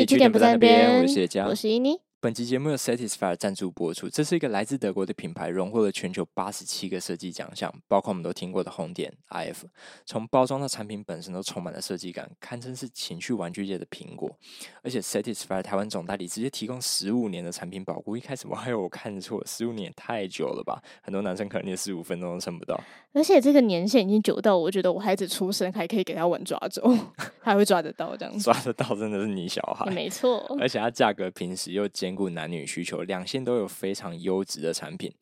嘿，据点不在那边，我是谢佳，我是伊妮。本期节目由 Satisfyer 赞助播出。这是一个来自德国的品牌，荣获了全球八十七个设计奖项，包括我们都听过的红点 IF。从包装到产品本身都充满了设计感，堪称是情趣玩具界的苹果。而且 Satisfyer 台湾总代理直接提供十五年的产品保护。一开始我还有看错，十五年太久了吧？很多男生可能连十五分钟都撑不到。而且这个年限已经久到，我觉得我孩子出生还可以给他玩抓周，他会抓得到这样子。抓得到真的是你小孩，没错。而且它价格平时又兼兼顾男女需求。两线都有非常优质的产品。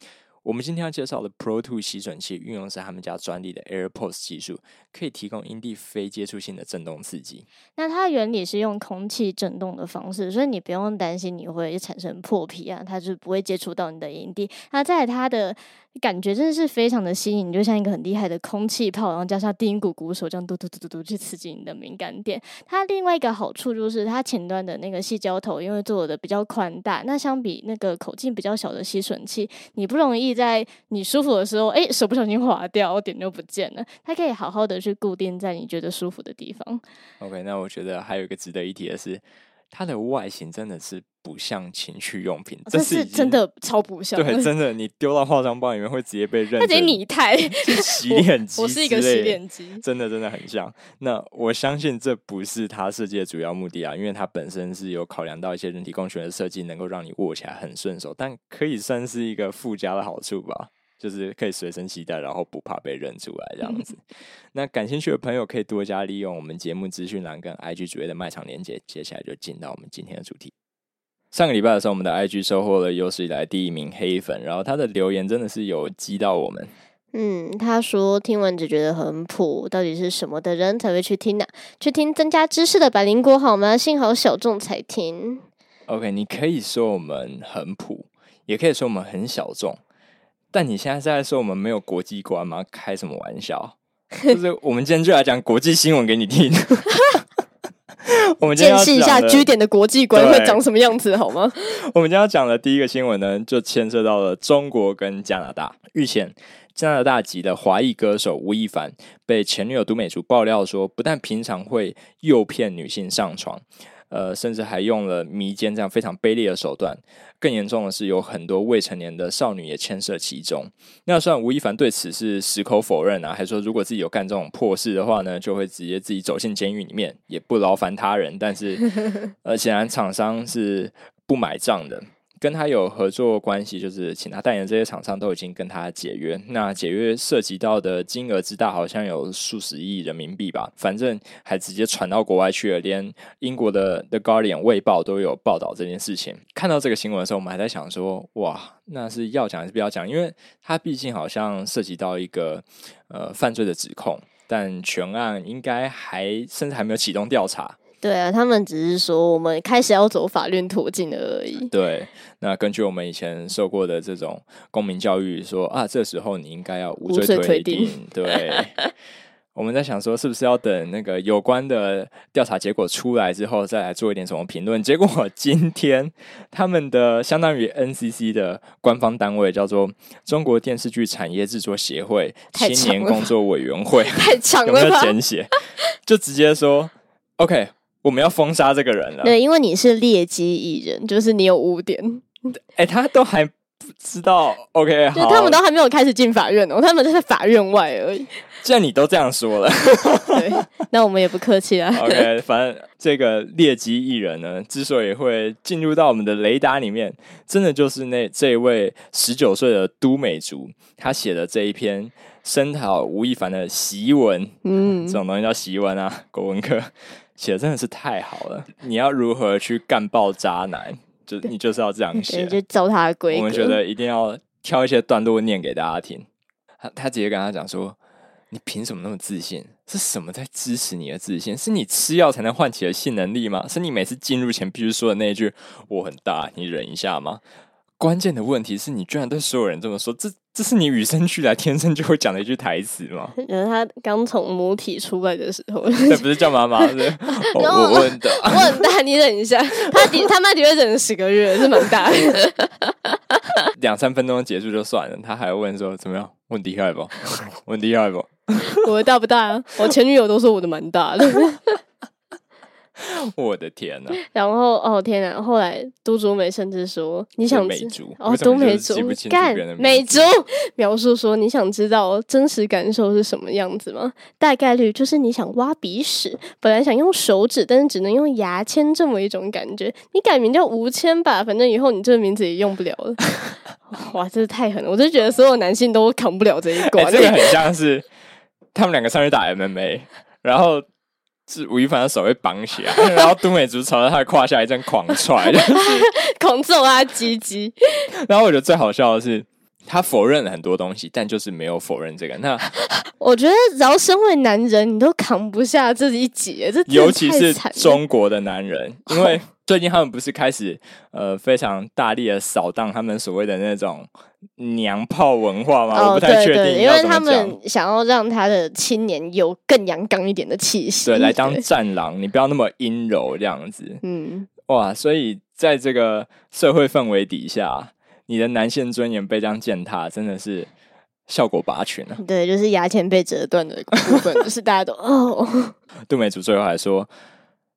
我们今天要介绍的 Pro Two 吸吮器，运用是他们家专利的 AirPods 技术，可以提供阴蒂非接触性的震动刺激。那它的原理是用空气震动的方式，所以你不用担心你会产生破皮啊，它就不会接触到你的阴蒂。那在它的感觉真的是非常的吸引，就像一个很厉害的空气炮，然后加上低音鼓鼓手这样嘟嘟嘟嘟嘟去刺激你的敏感点。它另外一个好处就是它前端的那个细胶头，因为做的比较宽大，那相比那个口径比较小的吸吮器，你不容易在你舒服的时候，哎，手不小心滑掉，点就不见了。它可以好好的去固定在你觉得舒服的地方。OK，那我觉得还有一个值得一提的是。它的外形真的是不像情趣用品，这是真的超不像。对，真的，你丢到化妆包里面会直接被认。它直接拟态，洗脸机。我是一个洗脸机，真的真的很像。那我相信这不是它设计的主要目的啊，因为它本身是有考量到一些人体工学的设计，能够让你握起来很顺手，但可以算是一个附加的好处吧。就是可以随身携带，然后不怕被认出来这样子。那感兴趣的朋友可以多加利用我们节目资讯栏跟 IG 主页的卖场连接。接下来就进到我们今天的主题。上个礼拜的时候，我们的 IG 收获了有史以来第一名黑粉，然后他的留言真的是有激到我们。嗯，他说听完只觉得很普，到底是什么的人才会去听呢？去听增加知识的百灵果好吗？幸好小众才听。OK，你可以说我们很普，也可以说我们很小众。但你现在是在说我们没有国际观吗？开什么玩笑？就是我们今天就来讲国际新闻给你听。我们见识一下居点的国际观会长什么样子，好吗？我们今天要讲的第一个新闻呢，就牵涉到了中国跟加拿大。日前，加拿大籍的华裔歌手吴亦凡被前女友都美竹爆料说，不但平常会诱骗女性上床。呃，甚至还用了迷奸这样非常卑劣的手段。更严重的是，有很多未成年的少女也牵涉其中。那虽然吴亦凡对此是矢口否认啊，还说如果自己有干这种破事的话呢，就会直接自己走进监狱里面，也不劳烦他人。但是，呃，显然厂商是不买账的。跟他有合作关系，就是请他代言这些厂商都已经跟他解约。那解约涉及到的金额之大，好像有数十亿人民币吧。反正还直接传到国外去了，连英国的《The Guardian》卫报都有报道这件事情。看到这个新闻的时候，我们还在想说：哇，那是要讲还是不要讲？因为他毕竟好像涉及到一个呃犯罪的指控，但全案应该还甚至还没有启动调查。对啊，他们只是说我们开始要走法律途径了而已。对，那根据我们以前受过的这种公民教育，说啊，这时候你应该要无罪推定。对，我们在想说，是不是要等那个有关的调查结果出来之后，再来做一点什么评论？结果 今天他们的相当于 NCC 的官方单位叫做中国电视剧产业制作协会青年工作委员会，太强了，有没有简写？就直接说 OK。我们要封杀这个人了。对，因为你是劣迹艺人，就是你有污点。哎，他都还不知道。OK，好，他们都还没有开始进法院哦，他们在法院外而已。既然你都这样说了，对，那我们也不客气啊。OK，反正这个劣迹艺人呢，之所以会进入到我们的雷达里面，真的就是那这位十九岁的都美竹，他写的这一篇声讨吴亦凡的檄文。嗯，这种东西叫檄文啊，国文课。写的真的是太好了！你要如何去干爆渣男？就你就是要这样 写，就照他的规格。我们觉得一定要挑一些段落念给大家听。他他直接跟他讲说：“你凭什么那么自信？是什么在支持你的自信？是你吃药才能唤起的性能力吗？是你每次进入前必须说的那一句‘我很大’，你忍一下吗？”关键的问题是你居然对所有人这么说，这这是你与生俱来、天生就会讲的一句台词吗？呃，他刚从母体出来的时候，那不是叫妈妈？是 我我很大，我很大，你忍一下。他的他妈的确忍了十个月，是蛮大的。两三分钟结束就算了，他还问说怎么样？问厉害不？问厉害不？我的大不大？我前女友都说我的蛮大的。我的天呐！然后哦天哪！后来都竹美甚至说：“你想知美竹哦都美竹干美竹描述说你想知道真实感受是什么样子吗？大概率就是你想挖鼻屎，本来想用手指，但是只能用牙签这么一种感觉。你改名叫吴谦吧，反正以后你这个名字也用不了了。哇，真是太狠了！我就觉得所有男性都扛不了这一哎、关。这个很像是他们两个上去打 MMA，然后是吴亦凡的手被绑起来，然后都美竹朝着他的胯下一阵狂踹。狂揍他鸡鸡。然后我觉得最好笑的是，他否认了很多东西，但就是没有否认这个。那 我觉得只要身为男人，你都扛不下这一劫，这尤其是中国的男人，因为最近他们不是开始呃非常大力的扫荡他们所谓的那种娘炮文化吗？我哦，不太确对对，定要因为他。们想要让他的青年有更阳刚一点的气息，对，来当战狼，你不要那么阴柔这样子。嗯，哇，所以在这个社会氛围底下，你的男性尊严被这样践踏，真的是效果拔群啊！对，就是牙签被折断的部分，就是大家都哦，杜美竹最后还说：“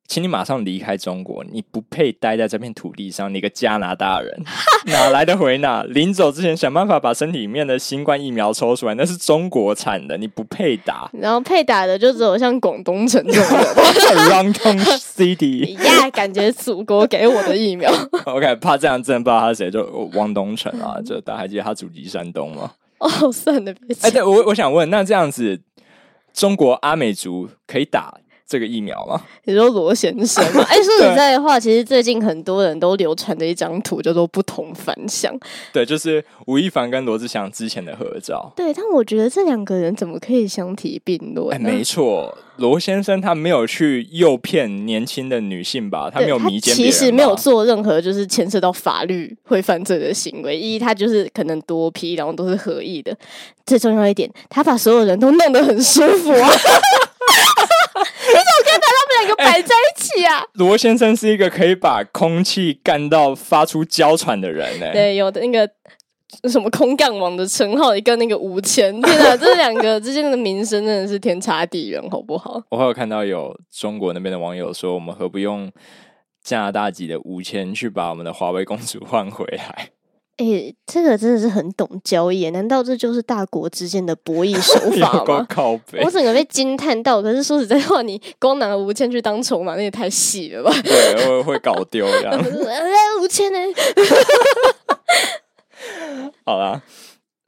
请你马上离开中国，你不配待在这片土地上，你个加拿大人，哪来的回哪？临走之前想办法把身体里面的新冠疫苗抽出来，那是中国产的，你不配打。然后配打的就只有像广东城这种人 Wrong Tong City。呀，感觉祖国给我的疫苗，OK，怕这样真的不知道他是谁，就汪东城啊，就大家还记得他祖籍山东吗？哦，算了，别哎、讲，对我我想问，那这样子，中国阿美族可以打这个疫苗吗？你说罗先生嘛？哎，说实在的话，其实最近很多人都流传的一张图叫做“不同凡响”，对，就是吴亦凡跟罗志祥之前的合照。对，但我觉得这两个人怎么可以相提并论哎，呢？没错，罗先生他没有去诱骗年轻的女性吧？他没有迷奸其实没有做任何就是牵涉到法律会犯罪的行为。一，他就是可能多批，然后都是合意的。最重要一点，他把所有人都弄得很舒服啊！你怎么可以把他们两个摆在一起啊？罗先生是一个可以把空气干到发出娇喘的人呢、对，有的那个。什么空干王的称号，一个那个五千，天 哪，这两个之间的名声真的是天差地远，好不好？我还有看到有中国那边的网友说，我们何不用加拿大籍的五千去把我们的华为公主换回来？哎、这个真的是很懂交易，难道这就是大国之间的博弈手 法吗？靠北我。整个被惊叹到。可是说实在话，你光拿五千去当筹码，那也太细了吧？对，会会搞丢这样。哎，吴谦呢？好啦，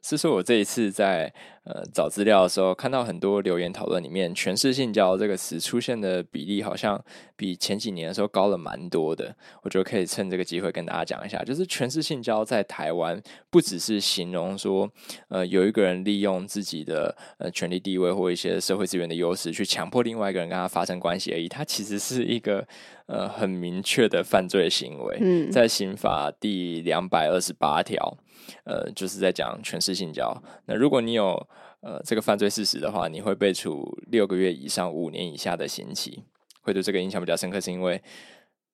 是说我这一次在呃找资料的时候，看到很多留言讨论里面，“全市性交”这个词出现的比例好像比前几年的时候高了蛮多的。我觉得可以趁这个机会跟大家讲一下，就是全市性交在台湾不只是形容说，呃，有一个人利用自己的呃权力地位或一些社会资源的优势去强迫另外一个人跟他发生关系而已，它其实是一个呃很明确的犯罪行为。嗯，在刑法第两百二十八条，呃，就是在讲权势性交。那如果你有呃这个犯罪事实的话，你会被处六个月以上五年以下的刑期。会对这个印象比较深刻，是因为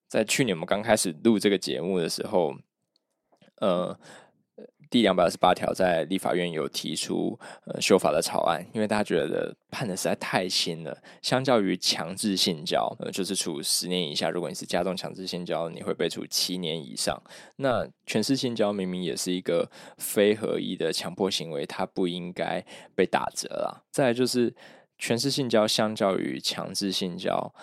在去年我们刚开始录这个节目的时候，呃。第两百二十八条在立法院有提出呃修法的草案，因为大家觉得判的实在太轻了，相较于强制性交，呃，就是处十年以下。如果你是加重强制性交，你会被处七年以上。那全市性交明明也是一个非合意的强迫行为，它不应该被打折啦。再来就是全市性交相较于强制性交。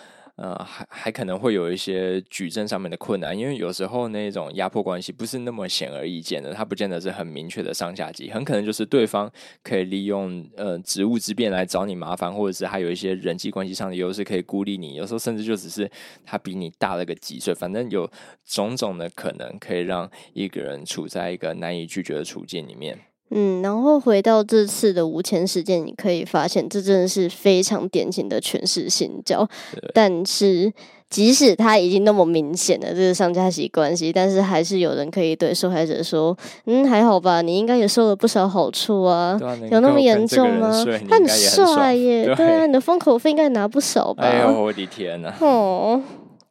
呃，还还可能会有一些举证上面的困难，因为有时候那种压迫关系不是那么显而易见的，它不见得是很明确的上下级，很可能就是对方可以利用呃职务之便来找你麻烦，或者是还有一些人际关系上的优势可以孤立你，有时候甚至就只是他比你大了个几岁，反正有种种的可能可以让一个人处在一个难以拒绝的处境里面。嗯，然后回到这次的无钱事件，你可以发现，这真的是非常典型的权势性交。但是，即使他已经那么明显的这个上下级关系，但是还是有人可以对受害者说：“嗯，还好吧，你应该也受了不少好处啊，啊，有那么严重吗人睡？”你他很帅耶，对对啊，你的封口费应该拿不少吧？哎呦，我的天呐！哦，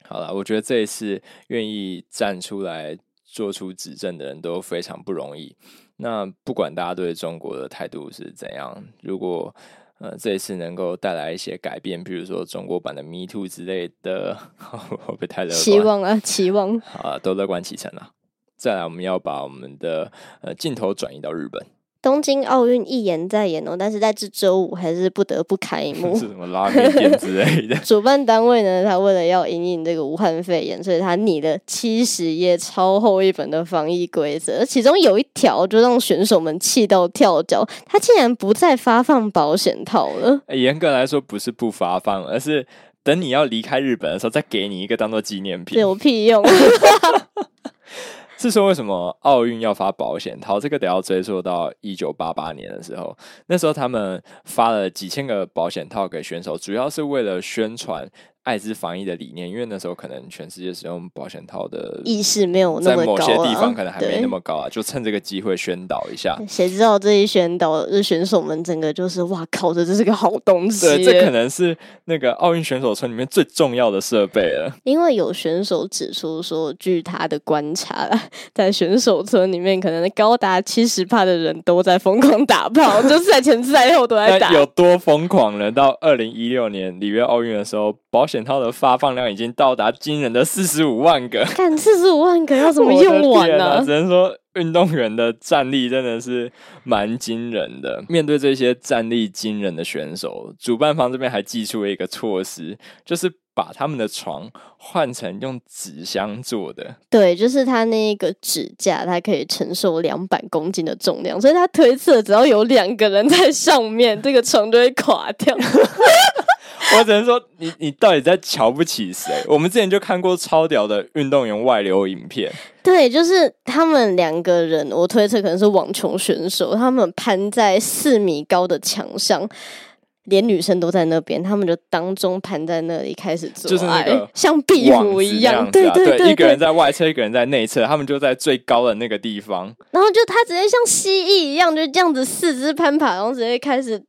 好了，我觉得这一次愿意站出来做出指证的人都非常不容易。那不管大家对中国的态度是怎样，如果呃这一次能够带来一些改变，比如说中国版的 Me Too 之类的，我不会太乐观？期望啊，期望。啊，都乐观其成啊。再来，我们要把我们的呃镜头转移到日本。东京奥运一言再言哦，但是在这周五还是不得不开幕。是什么拉面店之类的？主办单位呢，他为了要引领这个武汉肺炎，所以他拟了七十页超厚一本的防疫规则，其中有一条就让选手们气到跳脚，他竟然不再发放保险套了。严格来说，不是不发放，而是等你要离开日本的时候，再给你一个当做纪念品。有屁用！是说为什么奥运要发保险套？这个得要追溯到一九八八年的时候，那时候他们发了几千个保险套给选手，主要是为了宣传。艾滋防疫的理念，因为那时候可能全世界使用保险套的意识没有那么高，在某些地方可能还没那么高啊，就趁这个机会宣导一下。谁知道这一宣导，这选手们整个就是哇靠，这这是个好东西。对，这可能是那个奥运选手村里面最重要的设备了。因为有选手指出说，据他的观察，在选手村里面，可能高达七十趴的人都在疯狂打炮，就是在前赛后都在 打。有多疯狂呢？到二零一六年里约奥运的时候，保险。套的发放量已经到达惊人的四十五万个，看四十五万个要怎么用完呢？只能说运动员的战力真的是蛮惊人的。面对这些战力惊人的选手，主办方这边还寄出了一个措施，就是把他们的床换成用纸箱做的。对，就是他那个纸架，它可以承受两百公斤的重量，所以他推测只要有两个人在上面，这个床就会垮掉。我只能说，你你到底在瞧不起谁？我们之前就看过超屌的运动员外流影片，对，就是他们两个人，我推测可能是网球选手，他们攀在四米高的墙上，连女生都在那边，他们就当中盘在那里开始做，就是那个像壁虎一样，对对对，一个人在外侧，一个人在内侧，他们就在最高的那个地方，然后就他直接像蜥蜴一样，就这样子四肢攀爬，然后直接开始。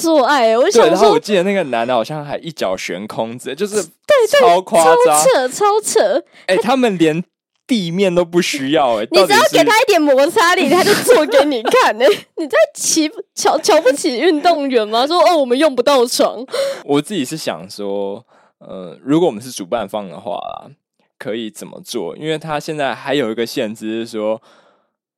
做爱，我想说，然后我记得那个男的好像还一脚悬空子，就是对超夸张、超扯、超扯。哎，他们连地面都不需要，哎，你只要给他一点摩擦力，他就做给你看。哎，你在瞧瞧瞧不起运动员吗？说哦，我们用不到床。我自己是想说，呃，如果我们是主办方的话，可以怎么做？因为他现在还有一个限制是说，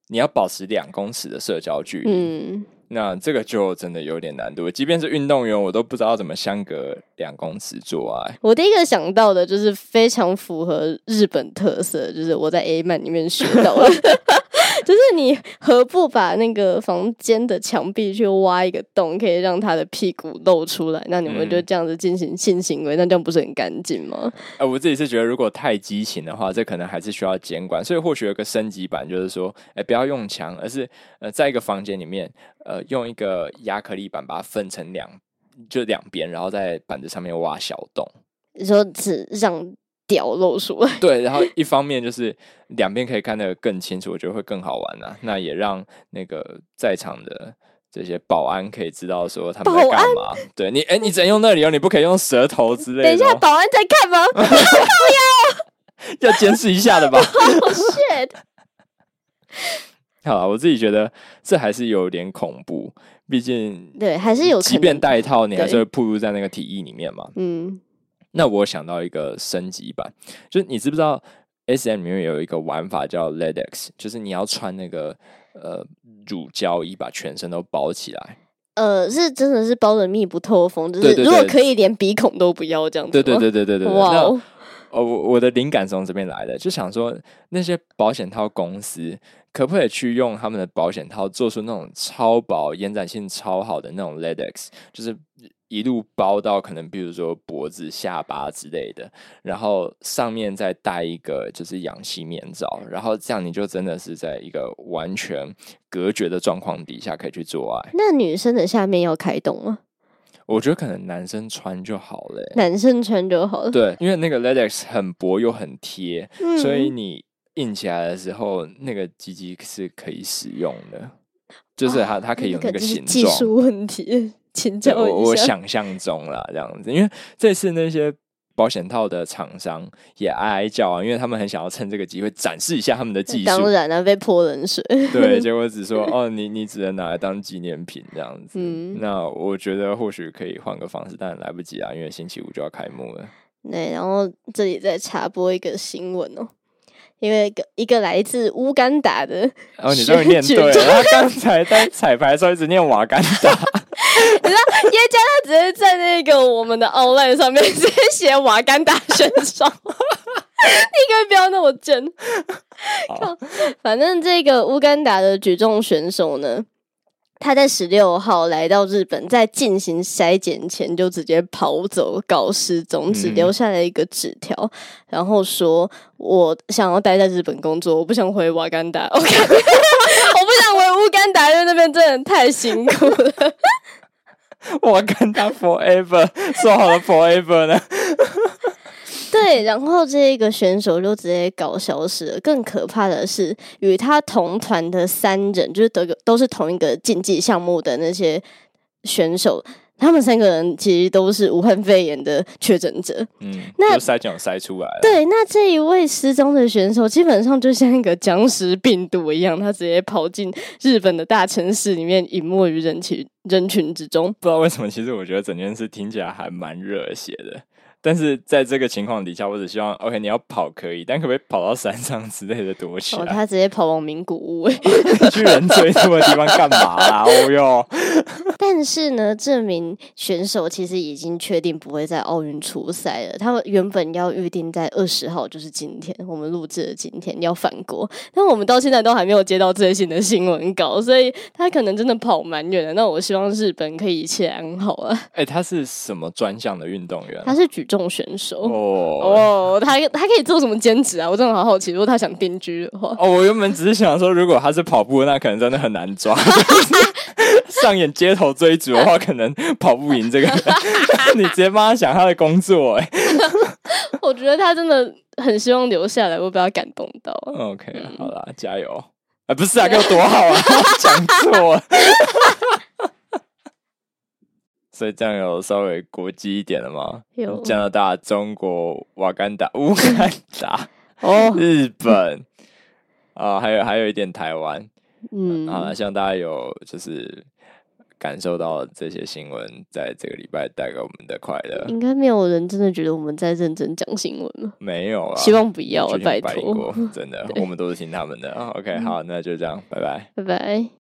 你要保持两公尺的社交距离。嗯。那这个就真的有点难度，即便是运动员，我都不知道怎么相隔两公尺做爱。我第一个想到的就是非常符合日本特色，就是我在 A 漫里面学到的。就是你何不把那个房间的墙壁去挖一个洞，可以让他的屁股露出来？那你们就这样子进行性行为，那这样不是很干净吗？呃，我自己是觉得，如果太激情的话，这可能还是需要监管。所以或许有个升级版，就是说，哎，不要用墙，而是呃，在一个房间里面，呃，用一个亚克力板把它分成两，就两边，然后在板子上面挖小洞。你说只让。屌露出来，对，然后一方面就是两边可以看得更清楚，我觉得会更好玩啊。那也让那个在场的这些保安可以知道说他们在干嘛。对你，哎，你只能用那里哦，你不可以用舌头之类的。等一下，保安在看吗？不要，要监视一下的吧。shit！好了，我自己觉得这还是有点恐怖，毕竟对，还是有，即便戴套，你还是会暴露在那个体液里面嘛。嗯。那我想到一个升级版，就是你知不知道 S M 里面有一个玩法叫 Ledex，就是你要穿那个呃乳胶衣把全身都包起来。呃，是真的是包的密不透风，就是如果可以连鼻孔都不要这样子。对对对对对对。哇哦！我我的灵感从这边来的，就想说那些保险套公司可不可以去用他们的保险套做出那种超薄、延展性超好的那种 Ledex，就是。一路包到可能，比如说脖子、下巴之类的，然后上面再戴一个就是氧气面罩，然后这样你就真的是在一个完全隔绝的状况底下可以去做爱。那女生的下面要开动吗？我觉得可能男生穿就好了。男生穿就好了。对，因为那个 latex 很薄又很贴，所以你硬起来的时候，那个鸡鸡是可以使用的，就是它它可以有那个形状。技术问题。请教我，我想象中啦，这样子，因为这次那些保险套的厂商也哀哀叫啊，因为他们很想要趁这个机会展示一下他们的技术。当然了，被泼冷水。对，结果只说哦，你你只能拿来当纪念品这样子。嗯那我觉得或许可以换个方式，但来不及啊，因为星期五就要开幕了。对，然后这里再插播一个新闻哦，因为一个一个来自乌干达的，然后你终于念对了，他刚才在彩排的时候一直念瓦干达。耶加他直接在那个我们的 online 上面直接写瓦干达选手，你可以不要那么真。靠反正这个乌干达的举重选手呢，他在十六号来到日本，在进行筛检前就直接跑走搞失踪，只嗯留下了一个纸条，然后说：“我想要待在日本工作，我不想回瓦干达。我看 我不想回乌干达，因为那边真的太辛苦了。” 我跟他 forever，说好了 forever 呢？对，然后这个选手就直接搞消失了。更可怕的是，与他同团的三人，就是都都是同一个竞技项目的那些选手，他们三个人其实都是武汉肺炎的确诊者。嗯，那就筛检有筛出来了。对，那这一位失踪的选手，基本上就像一个僵尸病毒一样，他直接跑进日本的大城市里面，隐没于人群人群之中。不知道为什么，其实我觉得整件事听起来还蛮热血的。但是在这个情况底下，我只希望，OK，你要跑可以，但可不可以跑到山上之类的躲起哦，来？他直接跑往名古屋、欸。去人最多的地方干嘛啦？哦哟，但是呢，这名选手其实已经确定不会在奥运出赛了。他们原本要预定在二十号，就是今天我们录制的今天要返国，但我们到现在都还没有接到最新的新闻稿，所以他可能真的跑蛮远的。那我希望日本可以一切安好啊。哎、他是什么专项的运动员？他是举重选手。哦哦，他他可以做什么兼职啊？我真的好好奇，如果他想定居的话，哦，我原本只是想说，如果他是跑步，那可能真的很难抓。上演街头追逐的话，可能跑不赢这个。你直接帮他想他的工作、哎我觉得他真的很希望留下来，我被他感动到。，OK，好啦，加油！啊，不是啊，给我躲好啊，讲错了。所以这样有稍微国际一点了吗？有加拿大、中国、瓦干达、乌干达、哦，日本啊、还有还有一点台湾。嗯，好了，希望大家有就是感受到这些新闻在这个礼拜带给我们的快乐。应该没有人真的觉得我们在认真讲新闻了。没有啊，希望不要啊，拜托。真的，我们都是听他们的。啊 OK，好，那就这样，拜拜。拜拜。